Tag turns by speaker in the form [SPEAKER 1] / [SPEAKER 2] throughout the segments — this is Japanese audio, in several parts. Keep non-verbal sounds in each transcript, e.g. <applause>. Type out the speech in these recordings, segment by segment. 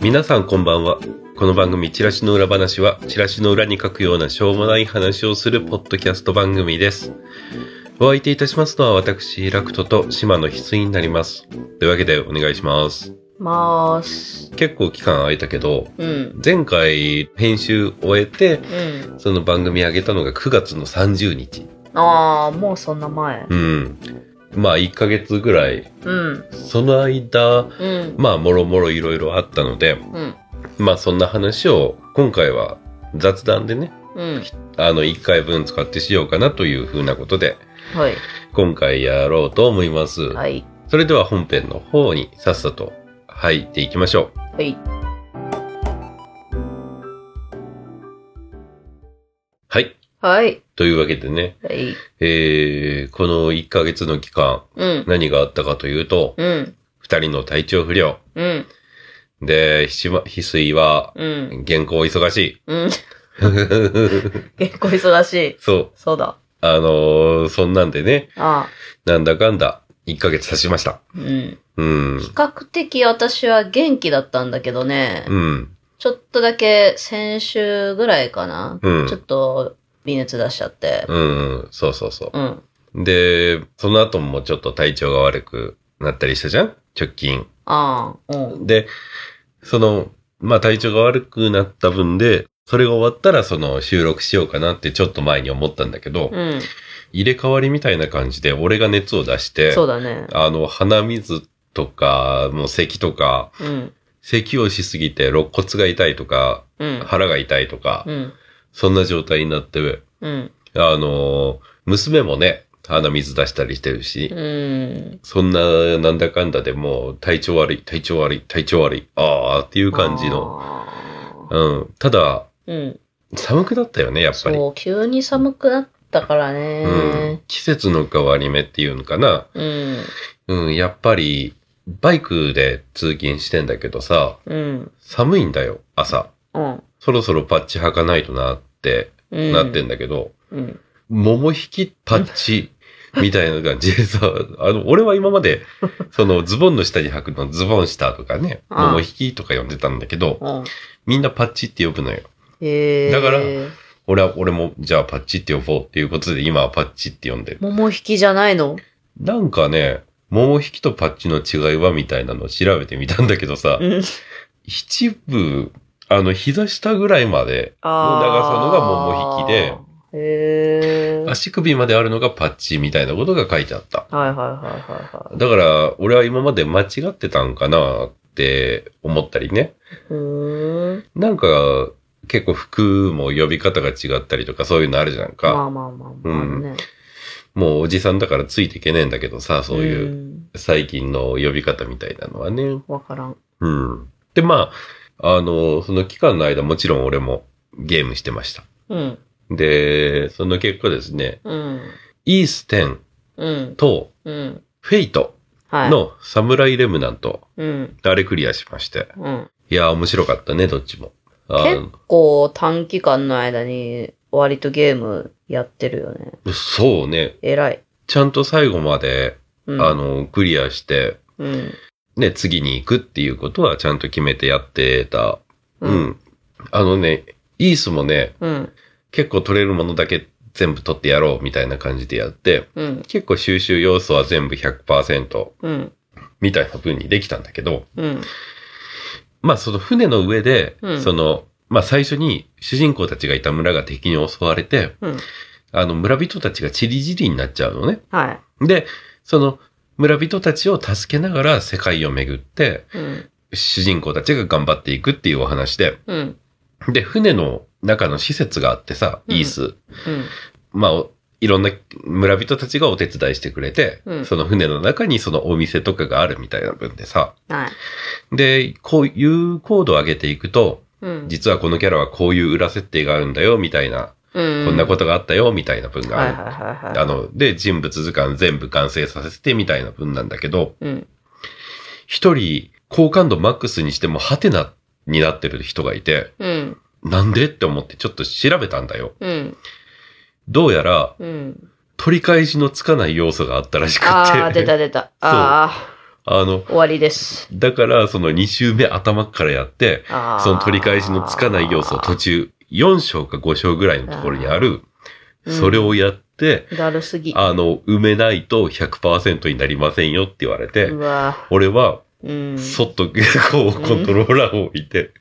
[SPEAKER 1] 皆さんこんばんは。この番組、チラシの裏話は、チラシの裏に書くようなしょうもない話をするポッドキャスト番組です。お相手いたしますのは私、ラクトと島の翡翠になります。というわけでお願いします。
[SPEAKER 2] まーす。
[SPEAKER 1] 結構期間空いたけど、
[SPEAKER 2] うん。
[SPEAKER 1] 前回編集終えて、
[SPEAKER 2] うん。
[SPEAKER 1] その番組上げたのが9月の30日。
[SPEAKER 2] ああ、もうそんな前。
[SPEAKER 1] うん。まあ1ヶ月ぐらい。
[SPEAKER 2] うん。
[SPEAKER 1] その間、
[SPEAKER 2] うん。
[SPEAKER 1] まあもろもろいろいろあったので、
[SPEAKER 2] うん。
[SPEAKER 1] まあそんな話を今回は雑談でね、
[SPEAKER 2] うん。
[SPEAKER 1] あの1回分使ってしようかなというふうなことで、
[SPEAKER 2] はい。
[SPEAKER 1] 今回やろうと思います。
[SPEAKER 2] はい。
[SPEAKER 1] それでは本編の方にさっさと入っていきましょう。
[SPEAKER 2] はい。
[SPEAKER 1] はい。
[SPEAKER 2] はい。
[SPEAKER 1] というわけでね、
[SPEAKER 2] はい。
[SPEAKER 1] えー、この1ヶ月の期間、
[SPEAKER 2] うん。
[SPEAKER 1] 何があったかというと、
[SPEAKER 2] うん。
[SPEAKER 1] 二人の体調不良。
[SPEAKER 2] うん。
[SPEAKER 1] で、ひま、翡翠は、
[SPEAKER 2] うん。
[SPEAKER 1] 原稿忙し
[SPEAKER 2] うん。
[SPEAKER 1] い。<laughs>
[SPEAKER 2] 結構忙しい。
[SPEAKER 1] そう。
[SPEAKER 2] そうだ。
[SPEAKER 1] あのーそんなんでね、
[SPEAKER 2] ああ。
[SPEAKER 1] なんだかんだ、1ヶ月経ちました。
[SPEAKER 2] うん。
[SPEAKER 1] うん。
[SPEAKER 2] 比較的私は元気だったんだけどね。
[SPEAKER 1] うん。
[SPEAKER 2] ちょっとだけ先週ぐらいかな。
[SPEAKER 1] うん
[SPEAKER 2] ちょっと微熱出しちゃって。
[SPEAKER 1] うん。そうそうそ
[SPEAKER 2] うん。
[SPEAKER 1] う。で、その後もちょっと体調が悪くなったりしたじゃん？直近。
[SPEAKER 2] ああ。うん。
[SPEAKER 1] で、その、まあ体調が悪くなった分で、それが終わったらその収録しようかなってちょっと前に思ったんだけど、
[SPEAKER 2] うん。
[SPEAKER 1] 入れ替わりみたいな感じで俺が熱を出して、
[SPEAKER 2] そうだね。
[SPEAKER 1] あの、鼻水とか、もう咳とか、
[SPEAKER 2] うん。
[SPEAKER 1] 咳をしすぎて肋骨が痛いとか、
[SPEAKER 2] うん。
[SPEAKER 1] 腹が痛いとか、
[SPEAKER 2] うん。
[SPEAKER 1] そんな状態になって、
[SPEAKER 2] うん。
[SPEAKER 1] あの、娘もね、鼻水出したりしてるし、
[SPEAKER 2] うん。
[SPEAKER 1] そんな、なんだかんだでもう、体調悪い、体調悪い、体調悪い、あーっていう感じの。うん。ただ、
[SPEAKER 2] うん。
[SPEAKER 1] 寒くなったよね、やっぱり。
[SPEAKER 2] そう、急に寒くなったから
[SPEAKER 1] うん
[SPEAKER 2] ね。。
[SPEAKER 1] 季節の変わり目っていうのかな。
[SPEAKER 2] うん。
[SPEAKER 1] うん、やっぱり、バイクで通勤してんだけどさ、
[SPEAKER 2] うん。
[SPEAKER 1] 寒いんだよ、朝。
[SPEAKER 2] うん。
[SPEAKER 1] そろそろパッチ履かないとなって、
[SPEAKER 2] うん。
[SPEAKER 1] なってんだけど、
[SPEAKER 2] うん。
[SPEAKER 1] 桃引きパッチみたいな感じでさ、<laughs> あの、俺は今まで、そのズボンの下に履くのズボン下とかね、桃引きとか呼んでたんだけど、
[SPEAKER 2] うん。
[SPEAKER 1] みんなパッチって呼ぶのよ。
[SPEAKER 2] へえ。
[SPEAKER 1] だから俺は、俺も、じゃあパッチって呼ぼうっていうことで、今はパッチって呼んでる。
[SPEAKER 2] 桃引きじゃないの？
[SPEAKER 1] なんかね、桃引きとパッチの違いはみたいなのを調べてみたんだけどさ、
[SPEAKER 2] うん。
[SPEAKER 1] 一部、あの、膝下ぐらいまでの長さのが桃引きで。足首まであるのがパッチみたいなことが書いてあった。
[SPEAKER 2] はいはいはいはいはい。
[SPEAKER 1] だから、俺は今まで間違ってたんかなって思ったりね。なんか、結構服も呼び方が違ったりとかそういうのあるじゃん
[SPEAKER 2] ま
[SPEAKER 1] か。
[SPEAKER 2] あまあまあまあね。
[SPEAKER 1] もうおじさんだからついていけねえんだけどさ、そういう
[SPEAKER 2] うん。
[SPEAKER 1] 最近の呼び方みたいなのはね。
[SPEAKER 2] わからん。
[SPEAKER 1] うん。で、まあ、あの、その期間の間もちろん俺もゲームしてました。
[SPEAKER 2] うん。
[SPEAKER 1] で、その結果ですね、
[SPEAKER 2] うん。
[SPEAKER 1] イース10
[SPEAKER 2] うん。
[SPEAKER 1] と
[SPEAKER 2] うん。
[SPEAKER 1] フェイト
[SPEAKER 2] はい。
[SPEAKER 1] のサムライレムナント、
[SPEAKER 2] うん。
[SPEAKER 1] あれクリアしまして。
[SPEAKER 2] うん。
[SPEAKER 1] いや、面白かったね、どっちも。あ
[SPEAKER 2] 結構短期間の間に割とゲームやってるよね。
[SPEAKER 1] そうね。
[SPEAKER 2] 偉い。
[SPEAKER 1] ちゃんと最後まで、
[SPEAKER 2] うん。
[SPEAKER 1] あ、の、クリアして、
[SPEAKER 2] うん。
[SPEAKER 1] ね、次に行くっていうことはちゃんと決めてやってた。
[SPEAKER 2] う
[SPEAKER 1] うんん。あのね、イースもね、
[SPEAKER 2] うん。
[SPEAKER 1] 結構取れるものだけ全部取ってやろうみたいな感じでやって、
[SPEAKER 2] うん。
[SPEAKER 1] 結構収集要素は全部100%
[SPEAKER 2] うん。
[SPEAKER 1] みたいな風にできたんだけど、
[SPEAKER 2] うん。
[SPEAKER 1] まあその船の上で、
[SPEAKER 2] うん
[SPEAKER 1] その、まあ最初に主人公たちがいた村が敵に襲われて、
[SPEAKER 2] うん。
[SPEAKER 1] あの村人たちがチリジリになっちゃうのね。
[SPEAKER 2] はい。
[SPEAKER 1] で、その村人たちを助けながら世界を巡って、
[SPEAKER 2] うん。
[SPEAKER 1] 主人公たちが頑張っていくっていうお話で、
[SPEAKER 2] うん。
[SPEAKER 1] で、船の中の施設があってさ、
[SPEAKER 2] うん
[SPEAKER 1] イース。
[SPEAKER 2] うん。
[SPEAKER 1] まあ、おいろんな村人たちがお手伝いしてくれて、
[SPEAKER 2] うん
[SPEAKER 1] その船の中にそのお店とかがあるみたいな分でさ、
[SPEAKER 2] はい。
[SPEAKER 1] で、こういうコードを上げていくと、
[SPEAKER 2] うん。
[SPEAKER 1] 実はこのキャラはこういう裏設定があるんだよ、みたいな、
[SPEAKER 2] うん。
[SPEAKER 1] こんなことがあったよ、みたいな分が
[SPEAKER 2] はい
[SPEAKER 1] ある。
[SPEAKER 2] はいはいはい。
[SPEAKER 1] あの、で、人物図鑑全部完成させてみたいな分なんだけど、
[SPEAKER 2] うん。
[SPEAKER 1] 一人、好感度マックスにしてもハテナになってる人がいて、
[SPEAKER 2] うん。
[SPEAKER 1] なんでって思ってちょっと調べたんだよ。
[SPEAKER 2] うん。
[SPEAKER 1] どうやら、
[SPEAKER 2] うん。
[SPEAKER 1] 取り返しのつかない要素があったらしくって。
[SPEAKER 2] ああ、出た出た。<laughs> あ
[SPEAKER 1] あの、
[SPEAKER 2] あ、終わりです。
[SPEAKER 1] だから、その2周目頭からやって、
[SPEAKER 2] ああ。
[SPEAKER 1] その取り返しのつかない要素を途中、4章か5章ぐらいのところにある、
[SPEAKER 2] うん
[SPEAKER 1] それをやって、
[SPEAKER 2] だるすぎ。
[SPEAKER 1] あの、埋めないと100%になりませんよって言われて
[SPEAKER 2] う、わ
[SPEAKER 1] 俺は、
[SPEAKER 2] うん。
[SPEAKER 1] そっと、<laughs> こう、コントローラーを置いて、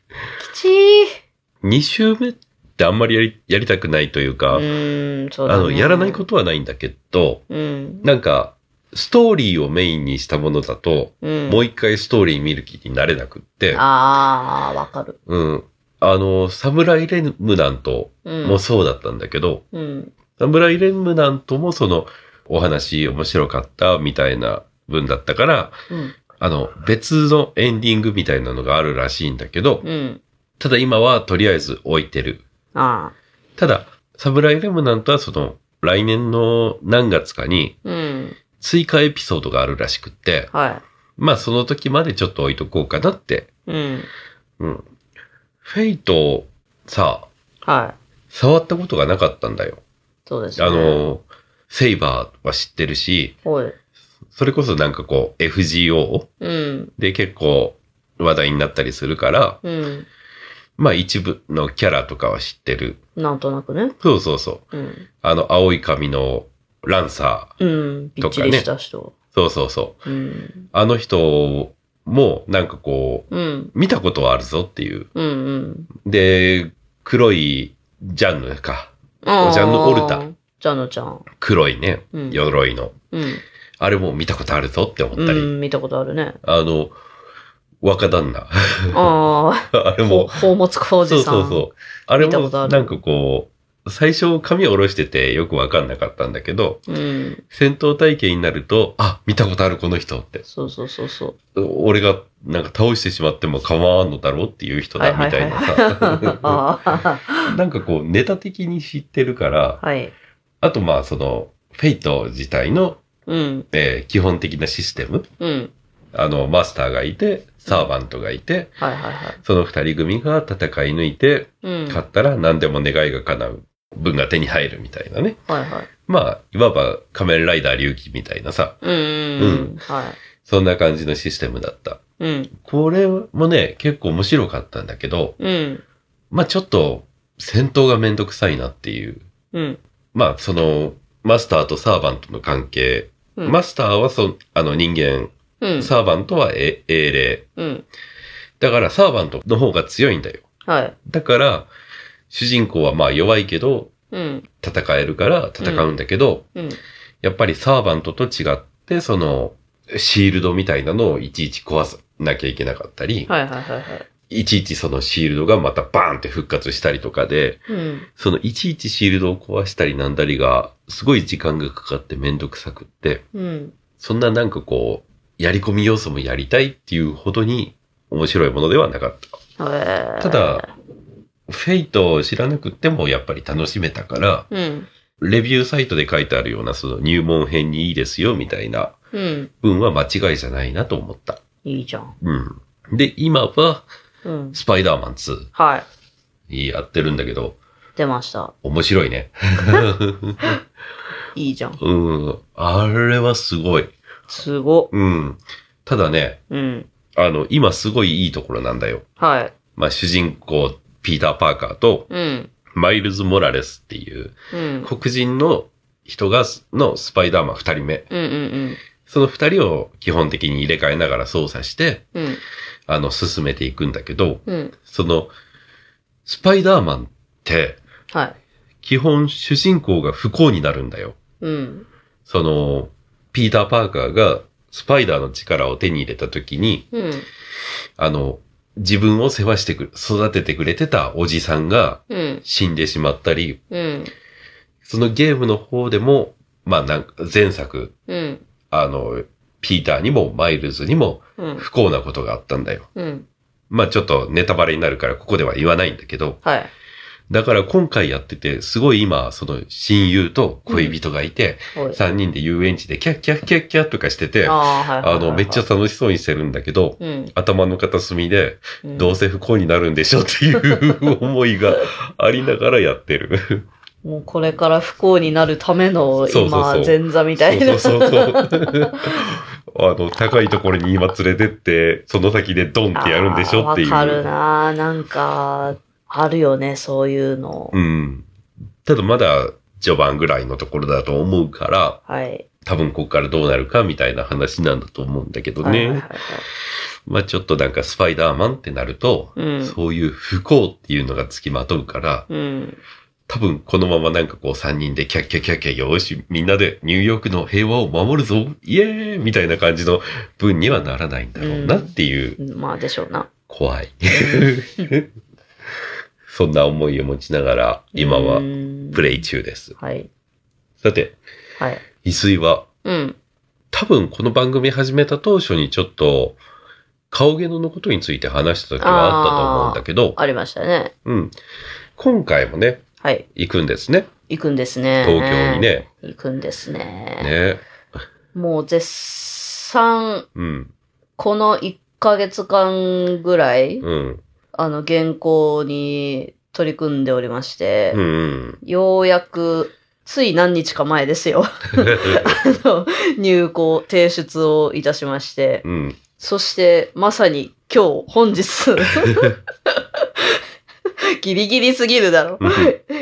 [SPEAKER 2] きちー。
[SPEAKER 1] 2周目ってあんまりやり、やりたくないというか、
[SPEAKER 2] うーん、そうだね。
[SPEAKER 1] あの、やらないことはないんだけど、
[SPEAKER 2] うん。
[SPEAKER 1] なんか、ストーリーをメインにしたものだと、
[SPEAKER 2] うん。
[SPEAKER 1] もう一回ストーリー見る気になれなくって、
[SPEAKER 2] ああ、わかる。
[SPEAKER 1] うん。あの、サムライレムナント
[SPEAKER 2] うん。
[SPEAKER 1] もそうだったんだけど、
[SPEAKER 2] うん。
[SPEAKER 1] サムライレムナントもその、お話面白かったみたいな文だったから、
[SPEAKER 2] うん。
[SPEAKER 1] あの、別のエンディングみたいなのがあるらしいんだけど、
[SPEAKER 2] うん。
[SPEAKER 1] ただ今はとりあえず置いてる。
[SPEAKER 2] あ
[SPEAKER 1] ただ、サムライレムナントはその、来年の何月かに
[SPEAKER 2] あ。うん。
[SPEAKER 1] 追加エピソードがあるらしくって、
[SPEAKER 2] は
[SPEAKER 1] まあその時までちょっと置いとこうかなって。
[SPEAKER 2] い。うん。
[SPEAKER 1] うん。フェイト、さ、
[SPEAKER 2] はい。
[SPEAKER 1] 触ったことがなかったんだよ。
[SPEAKER 2] そうですね。
[SPEAKER 1] あ、の、セイバーは知ってるし、
[SPEAKER 2] おい。
[SPEAKER 1] それこそなんかこう FGO
[SPEAKER 2] うん。
[SPEAKER 1] で結構話題になったりするから、
[SPEAKER 2] うん。
[SPEAKER 1] まあ一部のキャラとかは知ってる。
[SPEAKER 2] なんとなくね。
[SPEAKER 1] そうそうそう。
[SPEAKER 2] うん。
[SPEAKER 1] あの青い髪のランサー。
[SPEAKER 2] うん。びっちりした人。
[SPEAKER 1] そうそうそう。
[SPEAKER 2] うん。
[SPEAKER 1] あの人もなんかこう、
[SPEAKER 2] うん。
[SPEAKER 1] 見たことはあるぞっていう。
[SPEAKER 2] うん。うん。
[SPEAKER 1] で、黒いジャンヌか。ジャンヌ・オルタ。
[SPEAKER 2] ジャンヌちゃん。
[SPEAKER 1] 黒いね、
[SPEAKER 2] うん
[SPEAKER 1] 鎧の。
[SPEAKER 2] うん。
[SPEAKER 1] あれも見たことあるぞって思ったり。
[SPEAKER 2] うん、見たことあるね。
[SPEAKER 1] あの、若旦那。
[SPEAKER 2] ああ、<laughs>
[SPEAKER 1] あれも、
[SPEAKER 2] 宝物工
[SPEAKER 1] そう
[SPEAKER 2] 事さん。
[SPEAKER 1] そうそう。あれもなんかこう、最初髪を下ろしててよくわかんなかったんだけど、
[SPEAKER 2] う。うん。
[SPEAKER 1] 戦闘体験になると、あ、見たことあるこの人って。
[SPEAKER 2] そうそうそうそう。
[SPEAKER 1] 俺がなんか倒してしまっても構わんのだろうっていう人だみたいなさ。<laughs>
[SPEAKER 2] あ <laughs>
[SPEAKER 1] なんかこうネタ的に知ってるから、
[SPEAKER 2] あ、はい。
[SPEAKER 1] あとまあその、フェイト自体の、
[SPEAKER 2] うん。
[SPEAKER 1] えー基本的なシステム。
[SPEAKER 2] うん。
[SPEAKER 1] あの、マスターがいて、サーバントがいて、
[SPEAKER 2] はいはいはい。
[SPEAKER 1] その二人組が戦い抜いて、
[SPEAKER 2] うん。
[SPEAKER 1] 勝ったら何でも願いが叶う分が手に入るみたいなね。
[SPEAKER 2] はいはい。
[SPEAKER 1] まあ、いわば仮面ライダー龍騎みたいなさ、
[SPEAKER 2] うん。うん。はい。
[SPEAKER 1] そんな感じのシステムだった。
[SPEAKER 2] うん。
[SPEAKER 1] これもね、結構面白かったんだけど、
[SPEAKER 2] うん。
[SPEAKER 1] まあちょっと戦闘がめんどくさいなっていう。
[SPEAKER 2] うん。
[SPEAKER 1] まあその、マスターとサーバントの関係。
[SPEAKER 2] うん。
[SPEAKER 1] マスターはそ、あの人間、
[SPEAKER 2] うん。
[SPEAKER 1] サーバントはえ英霊。
[SPEAKER 2] うん。
[SPEAKER 1] だからサーバントの方が強いんだよ。
[SPEAKER 2] はい。
[SPEAKER 1] だから、主人公はまあ弱いけど、
[SPEAKER 2] うん。
[SPEAKER 1] 戦えるから戦うんだけど、
[SPEAKER 2] うん。
[SPEAKER 1] やっぱりサーバントと違って、その、シールドみたいなのをいちいち壊さなきゃいけなかったり、
[SPEAKER 2] はいはいはいはい。
[SPEAKER 1] いちいちそのシールドがまたバーンって復活したりとかで、
[SPEAKER 2] うん。
[SPEAKER 1] そのいちいちシールドを壊したりなんだりが、すごい時間がかかってめんどくさくって、
[SPEAKER 2] うん。
[SPEAKER 1] そんななんかこう、やり込み要素もやりたいっていうほどに面白いものではなかった。ただ、フェイトを知らなくってもやっぱり楽しめたから、
[SPEAKER 2] うん。
[SPEAKER 1] レビューサイトで書いてあるようなその入門編にいいですよみたいな
[SPEAKER 2] うん。
[SPEAKER 1] 文は間違いじゃないなと思った。
[SPEAKER 2] いいじゃん。
[SPEAKER 1] うん。で、今は
[SPEAKER 2] うん。
[SPEAKER 1] スパイダーマン2
[SPEAKER 2] はい。
[SPEAKER 1] やってるんだけど、
[SPEAKER 2] 出ました。
[SPEAKER 1] 面白いね。<laughs>
[SPEAKER 2] いいじゃん。
[SPEAKER 1] うん。あれはすごい。
[SPEAKER 2] すご。
[SPEAKER 1] うん。ただね、
[SPEAKER 2] うん。
[SPEAKER 1] あの、今すごいいいところなんだよ。
[SPEAKER 2] はい。
[SPEAKER 1] まあ、主人公、ピーター・パーカーと、
[SPEAKER 2] うん。
[SPEAKER 1] マイルズ・モラレスっていう、
[SPEAKER 2] うん。
[SPEAKER 1] 黒人の人が、のスパイダーマン二人目。
[SPEAKER 2] うんうん
[SPEAKER 1] その二人を基本的に入れ替えながら操作して、
[SPEAKER 2] うん。うん。
[SPEAKER 1] あの、進めていくんだけど、
[SPEAKER 2] うん。
[SPEAKER 1] その、スパイダーマンって、
[SPEAKER 2] はい。
[SPEAKER 1] 基本主人公が不幸になるんだよ。
[SPEAKER 2] うん。
[SPEAKER 1] その、ピーター・パーカーがスパイダーの力を手に入れた時に、
[SPEAKER 2] うん。
[SPEAKER 1] あの、自分を世話してくれ、育ててくれてたおじさんが
[SPEAKER 2] うん。
[SPEAKER 1] 死んでしまったり、
[SPEAKER 2] うん。
[SPEAKER 1] そのゲームの方でも、まあなんか前作、
[SPEAKER 2] うん。
[SPEAKER 1] あの、ピーターにもマイルズにも
[SPEAKER 2] うん。
[SPEAKER 1] 不幸なことがあったんだよ。
[SPEAKER 2] うん。
[SPEAKER 1] まあちょっとネタバレになるからここでは言わないんだけど、
[SPEAKER 2] はい。
[SPEAKER 1] だから今回やってて、すごい今、その親友と恋人がいて、
[SPEAKER 2] はい
[SPEAKER 1] 3人で遊園地でキャッキャッキャッキャッとかしてて、
[SPEAKER 2] あ
[SPEAKER 1] の、めっちゃ楽しそうにしてるんだけど、
[SPEAKER 2] うん、
[SPEAKER 1] 頭の片隅で、
[SPEAKER 2] うん。
[SPEAKER 1] どうせ不幸になるんでしょっていう思いが <laughs> ありながらやってる。
[SPEAKER 2] もうこれから不幸になるための今、前座みたいな。
[SPEAKER 1] そうそうそう。あの、高いところに今連れてって、その先でドンってやるんでしょっていう。
[SPEAKER 2] わかるななんか、あるよね、そういうの。
[SPEAKER 1] うん。ただまだ序盤ぐらいのところだと思うから、
[SPEAKER 2] はい。
[SPEAKER 1] 多分ここからどうなるかみたいな話なんだと思うんだけどね。
[SPEAKER 2] はいはいはいはい
[SPEAKER 1] まあちょっとなんかスパイダーマンってなると、
[SPEAKER 2] うん。
[SPEAKER 1] そういう不幸っていうのが付きまとうから、
[SPEAKER 2] うん。
[SPEAKER 1] 多分このままなんかこう3人でキャッキャッキャッキャよーし、みんなでニューヨークの平和を守るぞイエーイみたいな感じの文にはならないんだろうなっていう、
[SPEAKER 2] まあでしょうな。
[SPEAKER 1] 怖い。<laughs> そんな思いを持ちながら、今はプレ
[SPEAKER 2] イ。
[SPEAKER 1] イ中です。
[SPEAKER 2] はい。
[SPEAKER 1] さて、
[SPEAKER 2] はい。
[SPEAKER 1] 翡翠は
[SPEAKER 2] うん。
[SPEAKER 1] 多分この番組始めた当初にちょっと顔芸能のことについて話した時はあったと思うんだけど、
[SPEAKER 2] ありましたね。
[SPEAKER 1] うん。今回もね、
[SPEAKER 2] はい。
[SPEAKER 1] 行くんですね。
[SPEAKER 2] 行くんですね。
[SPEAKER 1] 東京に。ね。
[SPEAKER 2] 行くんですね。
[SPEAKER 1] ね。
[SPEAKER 2] もう絶賛、
[SPEAKER 1] うん。
[SPEAKER 2] この1ヶ月間ぐらい、
[SPEAKER 1] うん。
[SPEAKER 2] あの、原稿に取り組んでおりまして、
[SPEAKER 1] うんうん。
[SPEAKER 2] ようやく、つい何日か前ですよ。<laughs> あの入稿、提出をいたしまして、
[SPEAKER 1] うん。
[SPEAKER 2] そして、まさに今日、本日、<laughs> <laughs> ギリギリすぎるだろ。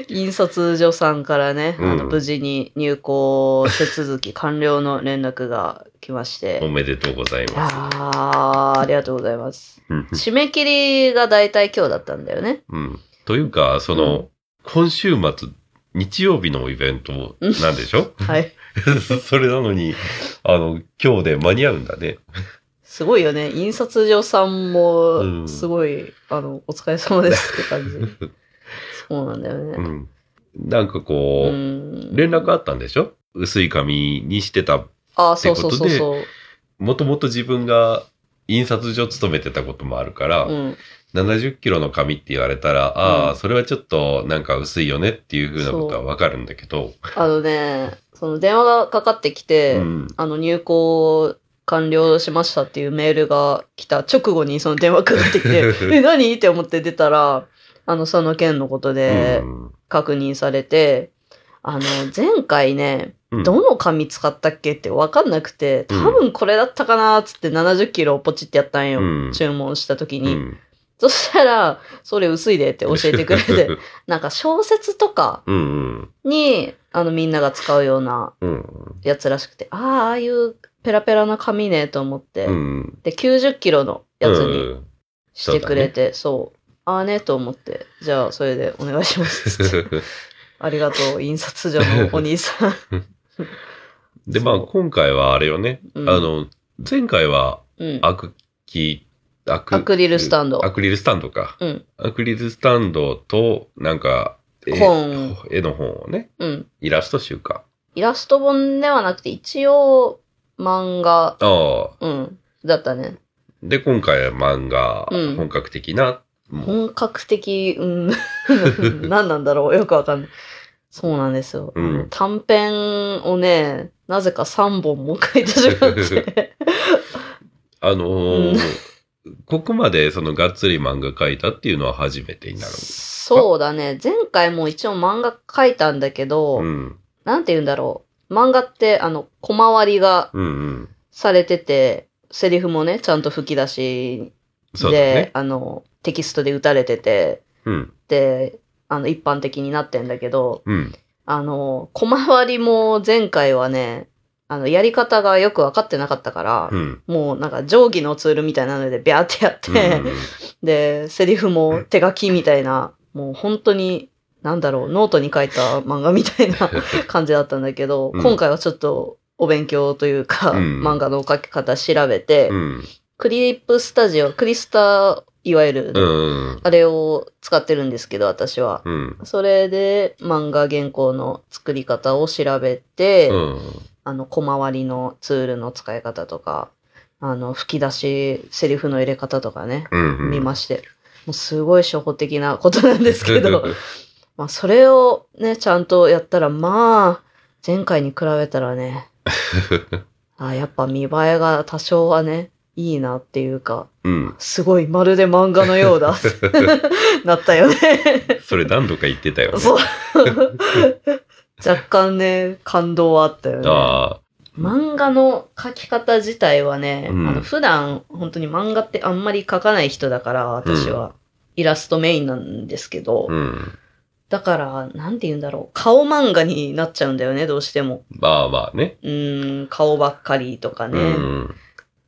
[SPEAKER 2] 印刷所さんからね、あの
[SPEAKER 1] うん
[SPEAKER 2] 無事に入稿手続き完了の連絡が来まして。
[SPEAKER 1] おめでとうございます。
[SPEAKER 2] あーありがとうございます。
[SPEAKER 1] うん
[SPEAKER 2] 締め切りが大体今日だったんだよね。
[SPEAKER 1] うん。というか、その、今週末、日曜日のイベントなんでしょ？
[SPEAKER 2] はい。<laughs>
[SPEAKER 1] それなのに、あの、今日で間に合うんだね。
[SPEAKER 2] すごいよね。印刷所さん
[SPEAKER 1] う
[SPEAKER 2] も、
[SPEAKER 1] ん
[SPEAKER 2] すごい、あの、お疲れ様ですって感じ。<laughs> そうなんだよね。
[SPEAKER 1] うん。なんかこう、
[SPEAKER 2] うん
[SPEAKER 1] 連絡あったんでしょ？薄い紙にしてた。
[SPEAKER 2] ああ、そうそうそうそう。
[SPEAKER 1] もともと自分が印刷所勤めてたこともあるから、
[SPEAKER 2] うん。
[SPEAKER 1] 70キロの紙って言われたら、ああ、
[SPEAKER 2] うん
[SPEAKER 1] それはちょっとなんか薄いよねっていうふうなことはわかるんだけど、
[SPEAKER 2] あのね、その電話がかかってきて、
[SPEAKER 1] うん。
[SPEAKER 2] あの入稿完了しましたっていうメールが来た直後にその電話かかってきて、<laughs> え、何？って思って出たら、あの、その件のことで
[SPEAKER 1] うん
[SPEAKER 2] 確認されて、あの、前回ね、
[SPEAKER 1] うん
[SPEAKER 2] どの紙使ったっけって分かんなくて、
[SPEAKER 1] うん
[SPEAKER 2] 多分これだったかなーっつって70キロポチってやったんよ。
[SPEAKER 1] うん
[SPEAKER 2] 注文した時に。
[SPEAKER 1] うん。
[SPEAKER 2] そしたら、それ薄いでって教えてくれて、<laughs> なんか小説とか。に、あのみんなが使うような
[SPEAKER 1] うん。
[SPEAKER 2] やつらしくて、ああ、ああいうペラペラな紙ねと思って、
[SPEAKER 1] うん。
[SPEAKER 2] で、90キロのやつに
[SPEAKER 1] うん
[SPEAKER 2] してくれて、そう,、ああねと思って、じゃあそれでお願いしますって。<laughs> ありがとう、印刷所のお兄さん。
[SPEAKER 1] で、まあ今回はあれよね。
[SPEAKER 2] うん
[SPEAKER 1] あの、前回は
[SPEAKER 2] うん。
[SPEAKER 1] アクキ、アク
[SPEAKER 2] アクリルスタンド
[SPEAKER 1] アクリルスタンドか。
[SPEAKER 2] うん。
[SPEAKER 1] アクリルスタンドと、なんか、絵
[SPEAKER 2] 本。
[SPEAKER 1] 絵の本をね、
[SPEAKER 2] うん。
[SPEAKER 1] イラスト集か。
[SPEAKER 2] イラスト本ではなくて、一応、漫画、
[SPEAKER 1] ああ。
[SPEAKER 2] うん。だったね。
[SPEAKER 1] で、今回は漫画、
[SPEAKER 2] うん
[SPEAKER 1] 本格的な、もう
[SPEAKER 2] 本格的、うん。<laughs> 何なんだろうよくわかんない。そうなんですよ。
[SPEAKER 1] うん
[SPEAKER 2] 短編をね、なぜか3本も書いてしまって。<laughs>
[SPEAKER 1] あのーここまでそのがっつり漫画描いたっていうのは初めてになる。
[SPEAKER 2] そうだね。前回も一応漫画書いたんだけど、
[SPEAKER 1] うん。
[SPEAKER 2] なんて言うんだろう。漫画って、あの、小回りが
[SPEAKER 1] うんうん。
[SPEAKER 2] されてて、セリフもね、ちゃんと吹き出しで、
[SPEAKER 1] そうだね。
[SPEAKER 2] あの、テキストで打たれてて、
[SPEAKER 1] うん。
[SPEAKER 2] で、あの、一般的になってんだけど、
[SPEAKER 1] うん。
[SPEAKER 2] あの、小回りも前回はね、あの、やり方がよくわかってなかったから、
[SPEAKER 1] うん。
[SPEAKER 2] もうなんか定規のツールみたいなのでビャーってやって、で、セリフも手書きみたいな、もう本当に、なんだろう、ノートに書いた漫画みたいな <laughs> 感じだったんだけど、
[SPEAKER 1] うん
[SPEAKER 2] 今回はちょっとお勉強というか、
[SPEAKER 1] うん
[SPEAKER 2] 漫画の書き方調べて、
[SPEAKER 1] うん。
[SPEAKER 2] クリップスタジオ、クリスタ、いわゆる、
[SPEAKER 1] うん。
[SPEAKER 2] あれを使ってるんですけど、私は。
[SPEAKER 1] うん。
[SPEAKER 2] それで漫画原稿の作り方を調べて、
[SPEAKER 1] うん。
[SPEAKER 2] あの、小回りのツールの使い方とか、あの、吹き出し、セリフの入れ方とかね、
[SPEAKER 1] うん。
[SPEAKER 2] 見まして。もうすごい初歩的なことなんですけど、<laughs> まあ、それをね、ちゃんとやったら、まあ、前回に比べたらね、<laughs> あやっぱ見栄えが多少はね、いいなっていうか、
[SPEAKER 1] うん。
[SPEAKER 2] すごい、まるで漫画のようだ。<laughs> なったよね。
[SPEAKER 1] それ何度か言ってたよね。
[SPEAKER 2] そう。<laughs> 若干ね、感動はあったよね。漫画の描き方自体はね、
[SPEAKER 1] うん
[SPEAKER 2] あの普段本当に漫画ってあんまり描かない人だから、私は。イラストメインなんですけど、
[SPEAKER 1] うん。
[SPEAKER 2] だから、なんて言うんだろう。顔漫画になっちゃうんだよね、どうしても。
[SPEAKER 1] まあまあね。
[SPEAKER 2] うーん、顔ばっかりとかね。
[SPEAKER 1] うん。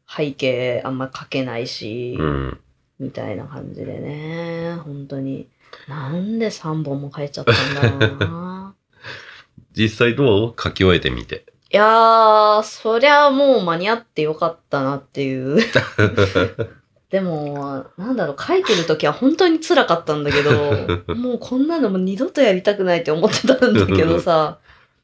[SPEAKER 2] 背景あんま描けないし、
[SPEAKER 1] うん。
[SPEAKER 2] みたいな感じでね。本当に。なんで3本も描いちゃったんだろうな。<laughs>
[SPEAKER 1] 実際どう？書き終えてみて。
[SPEAKER 2] いやー、そりゃもう間に合ってよかったなっていう。<laughs> でも、なんだろう、書いてる時は本当に辛かったんだけど、<laughs> もうこんなのもう二度とやりたくないって思ってたんだけどさ、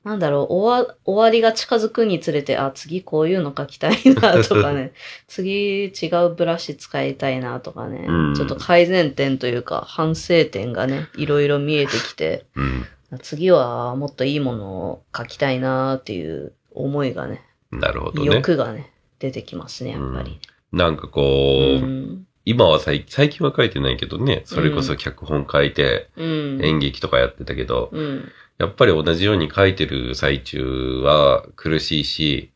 [SPEAKER 2] なんだろう、終わ終わりが近づくにつれて、あ、次こういうの書きたいなとかね、<laughs> 次違うブラシ使いたいなとかね、
[SPEAKER 1] うん
[SPEAKER 2] ちょっと改善点というか反省点がね、いろいろ見えてきて、
[SPEAKER 1] うん。
[SPEAKER 2] 次はもっといいものを書きたいなっていう思いがね、
[SPEAKER 1] なるほどね。
[SPEAKER 2] 欲がね、出てきますね、やっぱり。
[SPEAKER 1] なんかこう、
[SPEAKER 2] うん。
[SPEAKER 1] 今は最最近は書いてないけどね、それこそ脚本書いて、
[SPEAKER 2] うん。
[SPEAKER 1] 演劇とかやってたけど、
[SPEAKER 2] うん。
[SPEAKER 1] やっぱり同じように書いてる最中は苦しいし、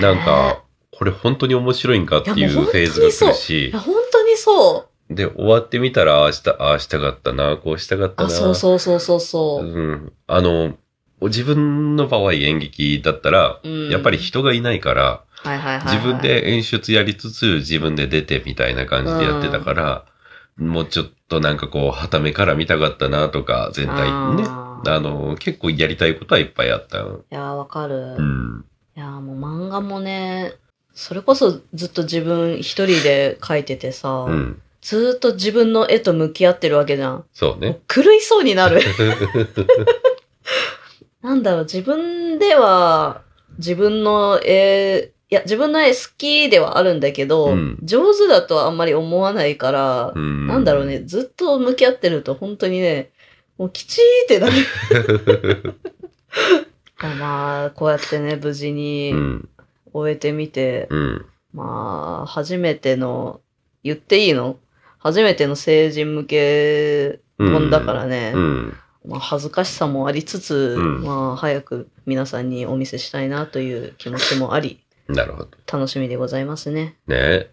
[SPEAKER 1] なんか、これ本当に面白いんかっていうフェーズが来るし
[SPEAKER 2] 本当にそう。
[SPEAKER 1] で、終わってみたら、ああした、ああしたかったな、こうしたかったな。
[SPEAKER 2] あ、そうそうそうそうそう。
[SPEAKER 1] うん。あの、自分の場合演劇だったら、
[SPEAKER 2] うん
[SPEAKER 1] やっぱり人がいないから。自分で演出やりつつ自分で出てみたいな感じでやってたから、もうちょっとなんかこう、旗目から見たかったなとか、全体にね。
[SPEAKER 2] あ
[SPEAKER 1] の、結構やりたいことはいっぱいあった。
[SPEAKER 2] いやー、わかる。
[SPEAKER 1] うん。
[SPEAKER 2] いやー、もう漫画もね、それこそずっと自分一人で描いててさ、
[SPEAKER 1] うん。
[SPEAKER 2] ずーっと自分の絵と向き合ってるわけじゃん。
[SPEAKER 1] そうね。
[SPEAKER 2] 狂いそうになる。<laughs> なんだろう、自分では、自分の絵、いや、自分の絵好きではあるんだけど、
[SPEAKER 1] うん
[SPEAKER 2] 上手だとはあんまり思わないから、
[SPEAKER 1] うん。
[SPEAKER 2] なんだろうね、ずっと向き合ってると本当にね、もうきちーってなる。<laughs> まあ、こうやってね、無事
[SPEAKER 1] う
[SPEAKER 2] に
[SPEAKER 1] ん。
[SPEAKER 2] 終えてみて、
[SPEAKER 1] うん。
[SPEAKER 2] まあ、初めての、言っていいの？初めての成人向け本だからね。
[SPEAKER 1] うん。
[SPEAKER 2] まあ、恥ずかしさもありつつ、
[SPEAKER 1] うん
[SPEAKER 2] まあ、早く皆さんにお見せしたいなという気持ちもあり、
[SPEAKER 1] なるほど。
[SPEAKER 2] 楽しみでございますね。
[SPEAKER 1] ね。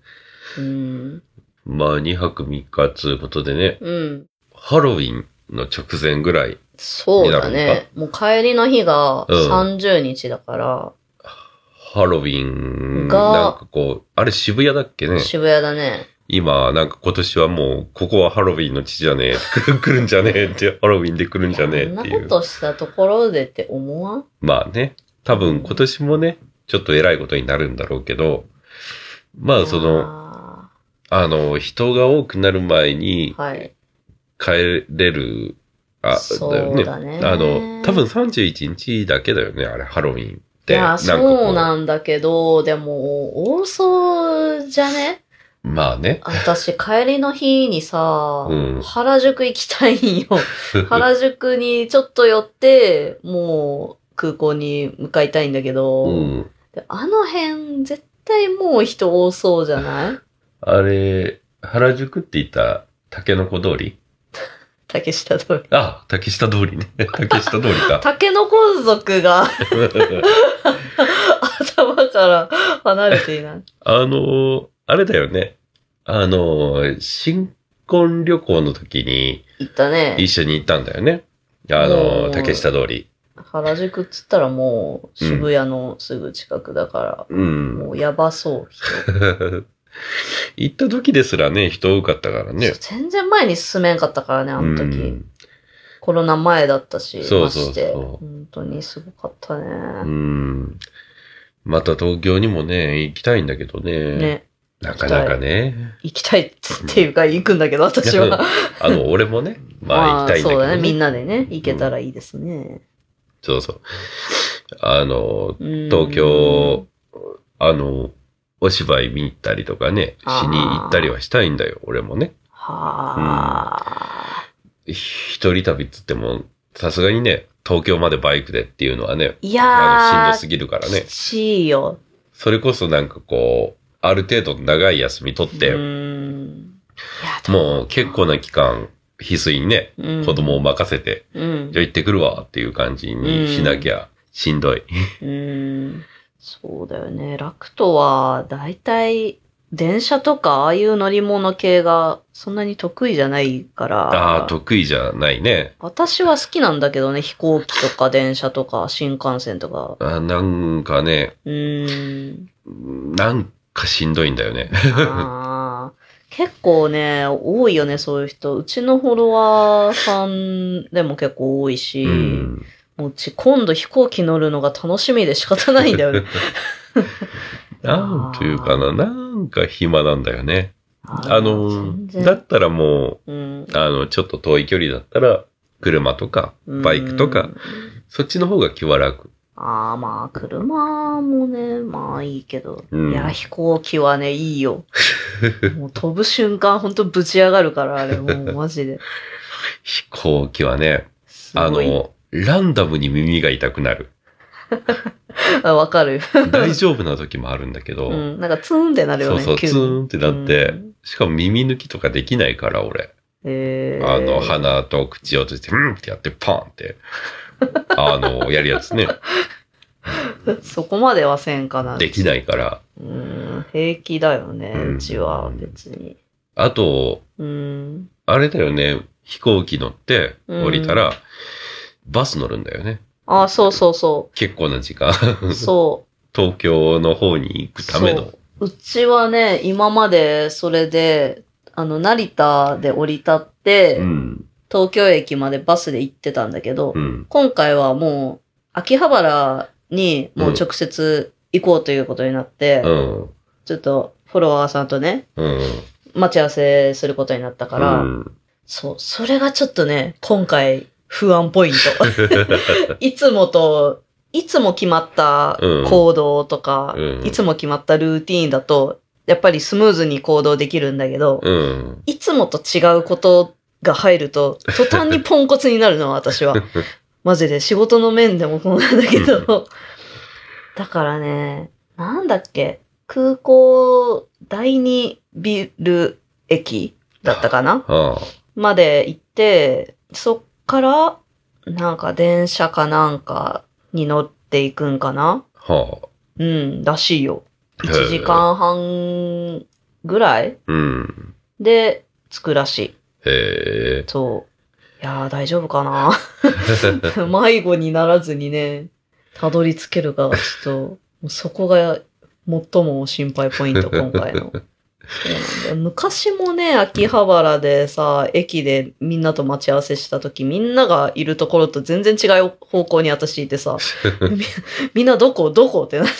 [SPEAKER 2] うん。
[SPEAKER 1] まあ、2泊3日つうことでね、
[SPEAKER 2] うん。
[SPEAKER 1] ハロウィンの直前ぐらい、
[SPEAKER 2] そうだね。もう帰りの日が
[SPEAKER 1] うん
[SPEAKER 2] 30日だから、
[SPEAKER 1] ハロウィン、
[SPEAKER 2] が
[SPEAKER 1] なんかこう、あれ渋谷だっけね？
[SPEAKER 2] 渋谷だね。
[SPEAKER 1] 今、なんか今年はもう、ここはハロウィンの地じゃねえ。<laughs> 来るんじゃねえって、ハロウィンで来るんじゃねえっていう。
[SPEAKER 2] ことしたところでって思わん？
[SPEAKER 1] まあね、多分今年もね、ちょっと偉いことになるんだろうけど、まあその、
[SPEAKER 2] あ
[SPEAKER 1] あの、人が多くなる前に
[SPEAKER 2] ーはい。
[SPEAKER 1] 帰れる、あ、
[SPEAKER 2] そうだね
[SPEAKER 1] あの、多分31日だけだよね、あれ、ハロウィンって。
[SPEAKER 2] いや、そうなんだけど、でも、多そうじゃね？
[SPEAKER 1] まあね。
[SPEAKER 2] 私、帰りの日にさ、
[SPEAKER 1] うん
[SPEAKER 2] 原宿行きたいんよ。<laughs> 原宿にちょっと寄って、もう空港に向かいたいんだけど、
[SPEAKER 1] うん。
[SPEAKER 2] であの辺、絶対もう人多そうじゃない？
[SPEAKER 1] あれ、原宿って言った竹の子通り？<laughs>
[SPEAKER 2] 竹下通り。
[SPEAKER 1] あ、竹下通りね。<laughs> 竹下通りか。
[SPEAKER 2] 竹の子族が頭から離れていない。
[SPEAKER 1] あの、あれだよね。あの、新婚旅行の時に
[SPEAKER 2] 行ったね。
[SPEAKER 1] 一緒に行ったんだよね。あ
[SPEAKER 2] お
[SPEAKER 1] の、
[SPEAKER 2] ー
[SPEAKER 1] 竹下通り。
[SPEAKER 2] 原宿っつったらもう渋谷のすぐ近くだから、
[SPEAKER 1] うん。
[SPEAKER 2] もうやばそう、人。<laughs>
[SPEAKER 1] 行った時ですらね、人多かったからね。
[SPEAKER 2] 全然前に進めんかったからね、あの時。
[SPEAKER 1] うん
[SPEAKER 2] コロナ前だったし、
[SPEAKER 1] そうそうそう
[SPEAKER 2] まして。本当にすごかったね。
[SPEAKER 1] うん。また東京にもね、行きたいんだけどね。
[SPEAKER 2] ね。
[SPEAKER 1] なかなかね。
[SPEAKER 2] 行きたいっていうか、行くんだけど、私は。
[SPEAKER 1] あの、俺もね、<laughs> まあ行きたいんだけど、
[SPEAKER 2] そうだね。みんなでね、行けたらいいですね。
[SPEAKER 1] そうそう。あの、
[SPEAKER 2] うん
[SPEAKER 1] 東京、あの、お芝居見に行ったりとかね、しに行ったりはしたいんだよ、俺もね。
[SPEAKER 2] はあ。
[SPEAKER 1] 一人旅っつっても、さすがにね、東京までバイクでっていうのはね、
[SPEAKER 2] い
[SPEAKER 1] あの、しんどすぎるからね
[SPEAKER 2] き。ちいよ。
[SPEAKER 1] それこそなんかこう、ある程度長い休み取って、もう結構な期間、翡翠にね、
[SPEAKER 2] うん
[SPEAKER 1] 子供を任せて、
[SPEAKER 2] うん
[SPEAKER 1] じゃあ行ってくるわっていう感じにしなきゃしんどい。
[SPEAKER 2] うーん。そうだよね。ラクトは、だいたい、電車とか、ああいう乗り物系が、そんなに得意じゃないから。
[SPEAKER 1] ああ、得意じゃないね。
[SPEAKER 2] 私は好きなんだけどね、飛行機とか電車とか新幹線とか。
[SPEAKER 1] あなんかね、
[SPEAKER 2] うーん。
[SPEAKER 1] なんかしんどいんだよね。
[SPEAKER 2] 結構ね、多いよね、そういう人。うちのフォロワーさんでも結構多いし、
[SPEAKER 1] うん。
[SPEAKER 2] もううち今度飛行機乗るのが楽しみで仕方ないんだよね。<laughs>
[SPEAKER 1] なんというかな、なんか暇なんだよね。あのだったらも
[SPEAKER 2] うん
[SPEAKER 1] う、あの、ちょっと遠い距離だったら、車とか、バイクとか、
[SPEAKER 2] うん
[SPEAKER 1] そっちの方が気は楽。
[SPEAKER 2] ああ、まあ、車もね、まあいいけど。
[SPEAKER 1] うん
[SPEAKER 2] いや、飛行機はね、いいよ。<laughs> もう飛ぶ瞬間、ほんとぶち上がるから、あれ、もうマジで。
[SPEAKER 1] 飛行機はね、あの、ランダムに耳が痛くなる。<laughs>
[SPEAKER 2] あわかる。
[SPEAKER 1] 大丈夫な時もあるんだけど、<laughs>
[SPEAKER 2] うん。なんかツーンってなるよね。
[SPEAKER 1] そうそう、ツーンってなって、
[SPEAKER 2] うん
[SPEAKER 1] しかも耳抜きとかできないから、俺。
[SPEAKER 2] えー
[SPEAKER 1] あの、鼻と口を閉じて、うんってやって、パーンって、<laughs> あの、やるやつね。<laughs>
[SPEAKER 2] そこまではせんかな。
[SPEAKER 1] できないから。
[SPEAKER 2] うん。平気だよね、
[SPEAKER 1] うん
[SPEAKER 2] うちは別に。
[SPEAKER 1] あと、
[SPEAKER 2] うん。
[SPEAKER 1] あれだよね、飛行機乗って降りたら、バス乗るんだよね。
[SPEAKER 2] あ、そうそうそ
[SPEAKER 1] 結構な時間。
[SPEAKER 2] う。そ <laughs>
[SPEAKER 1] 東京の方に行くための。
[SPEAKER 2] う。うちはね、今までそれで、あの、成田で降り立って、
[SPEAKER 1] うん。
[SPEAKER 2] 東京駅までバスで行ってたんだけど、
[SPEAKER 1] うん。
[SPEAKER 2] 今回はもう、秋葉原にもう直接行こうということになって、
[SPEAKER 1] うん。
[SPEAKER 2] ちょっとフォロワーさんとね、
[SPEAKER 1] うん。
[SPEAKER 2] 待ち合わせすることになったから、
[SPEAKER 1] うん
[SPEAKER 2] そう、それがちょっとね、今回不安ポイント。<laughs> いつもと、いつも決まった行動とか、
[SPEAKER 1] うん
[SPEAKER 2] いつも決まったルーティーンだと、やっぱりスムーズに行動できるんだけど、
[SPEAKER 1] うん。
[SPEAKER 2] いつもと違うことが入ると、途端にポンコツになるの、<laughs> 私は。マジで仕事の面でもそうなんだけど。だからね、なんだっけ、空港第二ビル駅だったかな？
[SPEAKER 1] は
[SPEAKER 2] まで行って、そっから、なんか電車かなんかに乗っていくんかな？
[SPEAKER 1] あ。はあ。
[SPEAKER 2] うん、らしいよ。
[SPEAKER 1] へえ
[SPEAKER 2] 1時間半ぐらい
[SPEAKER 1] うん。
[SPEAKER 2] で着くらしい。
[SPEAKER 1] へえ。
[SPEAKER 2] そう。いやー大丈夫かな？<laughs> 迷子にならずにね、たどり着けるかがちょっと、そこが最も心配ポイント、今回の。そうなんだよ昔もね、秋葉原でさ、駅でみんなと待ち合わせした時、みんながいるところと全然違う方向に私いてさ、み <laughs> みんなどこ？どこ？ってなって。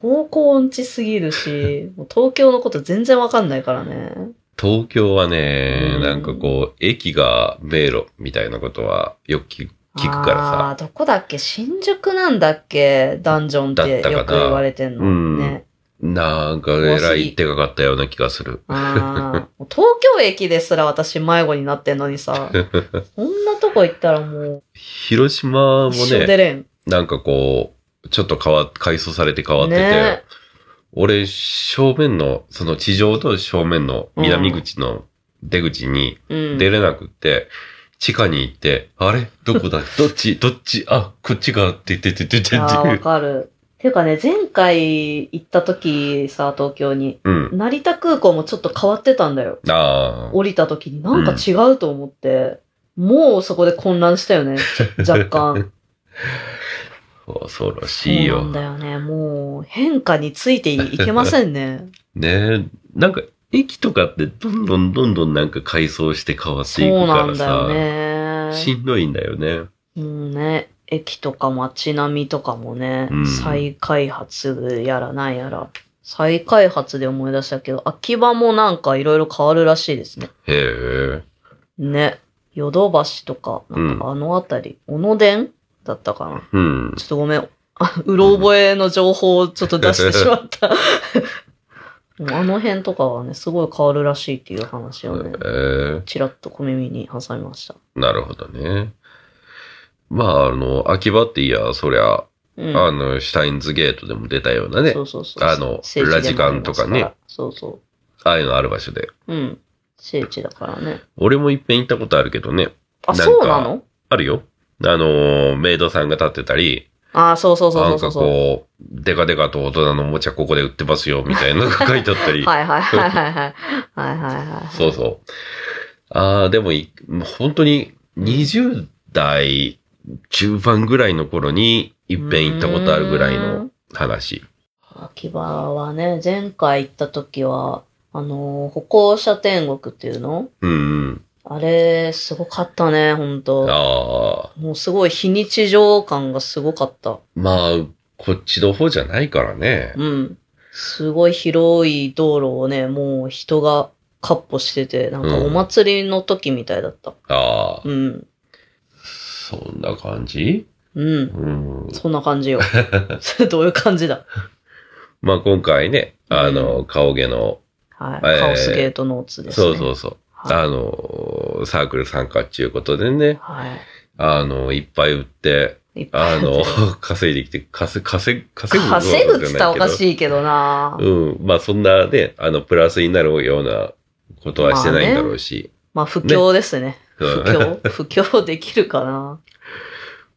[SPEAKER 2] 方向音痴すぎるし、東京のこと全然わかんないからね。
[SPEAKER 1] 東京はね
[SPEAKER 2] う、ん
[SPEAKER 1] なんかこう、駅が迷路みたいなことはよく聞聞くからさ。
[SPEAKER 2] あーどこだっけ？新宿なんだっけ？ダンジョンって
[SPEAKER 1] だったかな
[SPEAKER 2] よく言われてんの。
[SPEAKER 1] うん
[SPEAKER 2] ね。
[SPEAKER 1] なんか、えらい手がかったような気がする。
[SPEAKER 2] 東京駅ですら私迷子になってんのにさ、<laughs> こんなとこ行ったらも
[SPEAKER 1] 広島もね。なんかこう、ちょっと変わ、改装されて変わってて、
[SPEAKER 2] ね
[SPEAKER 1] 俺、正面の、その地上と正面の南口の出口に
[SPEAKER 2] うん。
[SPEAKER 1] 出れなくって、地下に行って、あれ？どこだ？<laughs> どっち？どっち？あ、こっちがって言っててててて
[SPEAKER 2] あーわかる。ていうかね、前回行った時さ、東京に、
[SPEAKER 1] うん。
[SPEAKER 2] 成田空港もちょっと変わってたんだよ。
[SPEAKER 1] ああ。
[SPEAKER 2] 降りた時になんか違うと思って、もうそこで混乱したよね。若干。<laughs>
[SPEAKER 1] 恐ろし
[SPEAKER 2] そうな
[SPEAKER 1] いよ
[SPEAKER 2] ん。だよね。もう変化についていけませんね。<laughs>
[SPEAKER 1] ねえ。なんか、駅とかってどんどんどんどんなんか改装して変わって
[SPEAKER 2] そ
[SPEAKER 1] いく
[SPEAKER 2] う
[SPEAKER 1] から
[SPEAKER 2] なんだよ
[SPEAKER 1] さ、
[SPEAKER 2] ね。
[SPEAKER 1] しんどいんだよね。
[SPEAKER 2] もうね、駅とか街並みとかもね、
[SPEAKER 1] うん
[SPEAKER 2] 再開発やらなんやら。再開発で思い出したけど、秋葉もなんかいろいろ変わるらしいですね。
[SPEAKER 1] へえ。
[SPEAKER 2] ね。ヨドバシとか、なんかあのあたり、小野伝だったかな。
[SPEAKER 1] うん。
[SPEAKER 2] ちょっとごめん。あ <laughs> うろ覚えの情報をちょっと出してしまった。<laughs> あの辺とかはね、すごい変わるらしいっていう話をね、
[SPEAKER 1] へえ。
[SPEAKER 2] ちらっと小耳に挟みました。
[SPEAKER 1] なるほどね。まあ、あの、秋葉っていや、そりゃ、
[SPEAKER 2] うん。
[SPEAKER 1] あの、シュタインズゲートでも出たようなね
[SPEAKER 2] そ、うそうそう。
[SPEAKER 1] あのラジカンとかね
[SPEAKER 2] ら。そうそ
[SPEAKER 1] ああいうのある場所で。
[SPEAKER 2] う。うん。聖地だからね。
[SPEAKER 1] 俺もいっぺん行ったことあるけどね。
[SPEAKER 2] あ、そうなの？
[SPEAKER 1] あるよ。あの、メイドさんが立ってたり、
[SPEAKER 2] あ、そうそうそう
[SPEAKER 1] なんか
[SPEAKER 2] そうそう。
[SPEAKER 1] こう、デカデカと大人のおもちゃここで売ってますよ、みたいなのが書いてあったり。<laughs>
[SPEAKER 2] はいはいはいはいはい。はいはいはい。
[SPEAKER 1] そうそう。ああ、でもい、本当に20代中盤ぐらいの頃にいっぺん行ったことあるぐらいの話。
[SPEAKER 2] 秋葉はね、前回行った時は、あのー歩行者天国っていうの
[SPEAKER 1] うんうん。
[SPEAKER 2] あれ、すごかったね、ほんと。
[SPEAKER 1] ああ、
[SPEAKER 2] もうすごい非日常感がすごかった。
[SPEAKER 1] まあ、こっちの方じゃないからね。
[SPEAKER 2] うん。すごい広い道路をね、もう人がカッ歩してて、なんかお祭りの時みたいだった。
[SPEAKER 1] ああ、
[SPEAKER 2] うん。
[SPEAKER 1] そんな感じ？
[SPEAKER 2] うん。
[SPEAKER 1] うん。
[SPEAKER 2] そんな感じよ。<laughs> どういう感じだ？
[SPEAKER 1] まあ今回ね、あの、顔毛の、
[SPEAKER 2] はい。
[SPEAKER 1] えー
[SPEAKER 2] カオスゲートノーツですね。
[SPEAKER 1] そうそうそう。
[SPEAKER 2] はい
[SPEAKER 1] あの、サークル参加っていうことでね、
[SPEAKER 2] は
[SPEAKER 1] あの、いっぱい売って、あの、<laughs> 稼いできて、稼、稼ぐ、稼ぐ
[SPEAKER 2] 稼ぐっつったらおか
[SPEAKER 1] い。
[SPEAKER 2] しいけどな
[SPEAKER 1] うん。まあそんなね、あの、プラスになるようなことはしてないんだろうし。
[SPEAKER 2] まあ、不況ですね。
[SPEAKER 1] うん
[SPEAKER 2] 不況 <laughs> 不況できるかな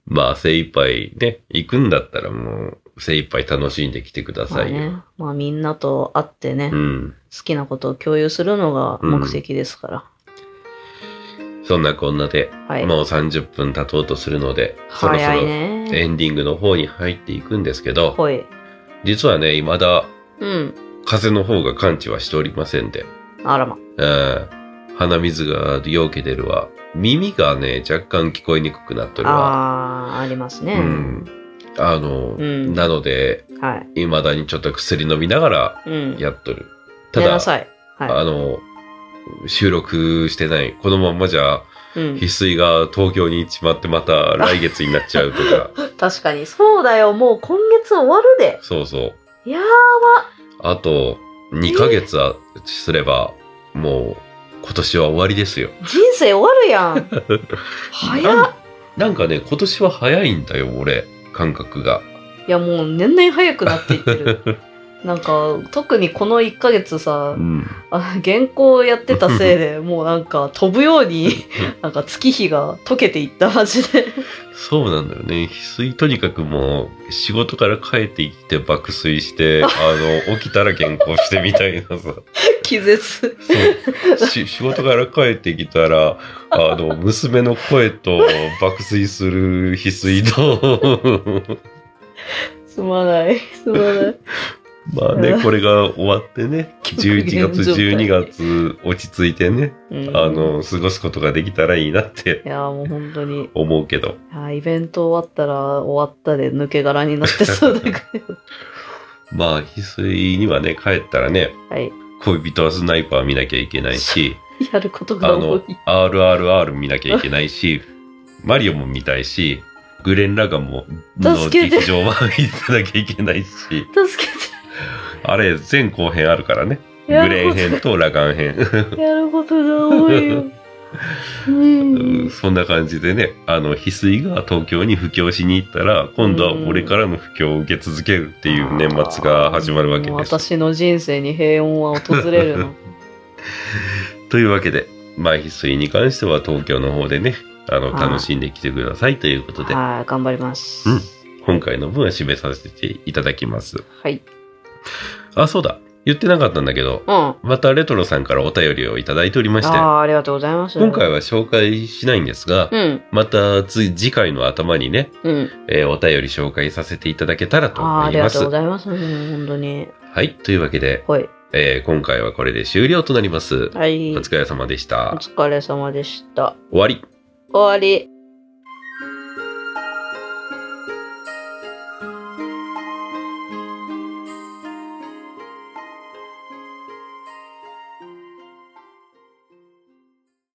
[SPEAKER 1] まあ精一杯ね、行くんだったらもう精一杯楽しんできてくだ
[SPEAKER 2] ま
[SPEAKER 1] さいよ。
[SPEAKER 2] あね。まあ、みんなと会ってね、好
[SPEAKER 1] うん。
[SPEAKER 2] きなことを共有するのが目的ですから。
[SPEAKER 1] そんなこんなで、
[SPEAKER 2] はい。
[SPEAKER 1] もう30分経とうとするので、そろそろ
[SPEAKER 2] ね。
[SPEAKER 1] エンディングの方に入っていくんですけど、
[SPEAKER 2] ほい。
[SPEAKER 1] 実はね、未だ
[SPEAKER 2] うん。
[SPEAKER 1] 風の方が感知はしておりませんで、
[SPEAKER 2] あらま。
[SPEAKER 1] うん鼻水がようけ出るわ。耳がね、若干聞こえにくくなっとるわ。
[SPEAKER 2] あー、あります
[SPEAKER 1] う
[SPEAKER 2] ね。
[SPEAKER 1] ん。あの、
[SPEAKER 2] うん
[SPEAKER 1] なので、
[SPEAKER 2] はい。
[SPEAKER 1] 未だにちょっと薬飲みながら
[SPEAKER 2] うん。
[SPEAKER 1] やっとる。ただ、
[SPEAKER 2] 寝なさい。
[SPEAKER 1] あ
[SPEAKER 2] は
[SPEAKER 1] の、収録してない。このまんまじゃ、翡。翠が東京に行っちまってまた来月になっちゃうとか。<laughs>
[SPEAKER 2] 確かに。そうだよ。もう今月終わるで。
[SPEAKER 1] そうそう。
[SPEAKER 2] いや
[SPEAKER 1] あと、2ヶ月はすれば、もう、今年は終わりですよ。
[SPEAKER 2] ー、人生終わるやん。<laughs> 早っ。
[SPEAKER 1] なんかね、今年は早いんだよ、俺、感覚が。
[SPEAKER 2] いや、もう年々早くなっていってる。<laughs> なんか、特にこの1ヶ月さ
[SPEAKER 1] う、ん。
[SPEAKER 2] あ原稿やってたせいで <laughs> もうなんか飛ぶように、<laughs> なんか月日が溶けていったマジで。
[SPEAKER 1] そうなんだよね。翡翠とにかくもう、仕事から帰ってきて爆睡して、あの、起きたら原稿してみたいなさ。
[SPEAKER 2] 気絶。
[SPEAKER 1] し <laughs> 仕事から帰ってきたら、あの、娘の声と爆睡する翡翠と、<laughs>
[SPEAKER 2] すまない。すまない。<laughs>
[SPEAKER 1] まあね、これが終わってね、11月、12月落ち着いてね、
[SPEAKER 2] うん
[SPEAKER 1] あの、過ごすことができたらいいなって
[SPEAKER 2] いや、もう本当に。
[SPEAKER 1] 思うけど。
[SPEAKER 2] イベント終わったら終わったで抜け殻になってそうだけど。
[SPEAKER 1] まあ、翡翠にはね、帰ったらね、
[SPEAKER 2] はい。
[SPEAKER 1] 恋人はスナイパー見なきゃいけないし、<laughs>
[SPEAKER 2] やること
[SPEAKER 1] あ
[SPEAKER 2] が多
[SPEAKER 1] の
[SPEAKER 2] い。、
[SPEAKER 1] RRR 見なきゃいけないし、<laughs> マリオも見たいし、グレン・ラガンも、の劇場は見てなきゃいけないし、
[SPEAKER 2] 助け
[SPEAKER 1] あれ、前後編あるからね。グレン編とラガン編。
[SPEAKER 2] と、<laughs> やることが多いよ。うん。
[SPEAKER 1] そんな感じでね、あの、翡翠が東京に布教しに行ったら、今度は俺からの布教を受け続けるっていう年末が始まるわけです。
[SPEAKER 2] 私の人生に平穏は訪れるの。<laughs>
[SPEAKER 1] というわけで、まあ、翡翠に関しては東京の方でね、あの、
[SPEAKER 2] はい
[SPEAKER 1] 楽しんできてくださいということで、
[SPEAKER 2] はい、頑張ります。
[SPEAKER 1] うん今回の分は締めさせていただきます。
[SPEAKER 2] はい。
[SPEAKER 1] あ、そうだ。言ってなかったんだけど、
[SPEAKER 2] うん。あ
[SPEAKER 1] またレトロさんからお便りをいただいておりまして、
[SPEAKER 2] あー、ありがとうございます。
[SPEAKER 1] 今回は紹介しないんですが、
[SPEAKER 2] うん、
[SPEAKER 1] またつ次回の頭にね、
[SPEAKER 2] うん。
[SPEAKER 1] えーお便り紹介させていただけたらと
[SPEAKER 2] ああ、あ
[SPEAKER 1] 思います
[SPEAKER 2] りがとうご。ざいます。うん本当に。
[SPEAKER 1] はい。というわけで、
[SPEAKER 2] はい。
[SPEAKER 1] えー今回はこれで終了となります。
[SPEAKER 2] はい。
[SPEAKER 1] お疲れ様でし
[SPEAKER 2] お
[SPEAKER 1] た。
[SPEAKER 2] 疲れ様でした。
[SPEAKER 1] 終わり。
[SPEAKER 2] 終わり。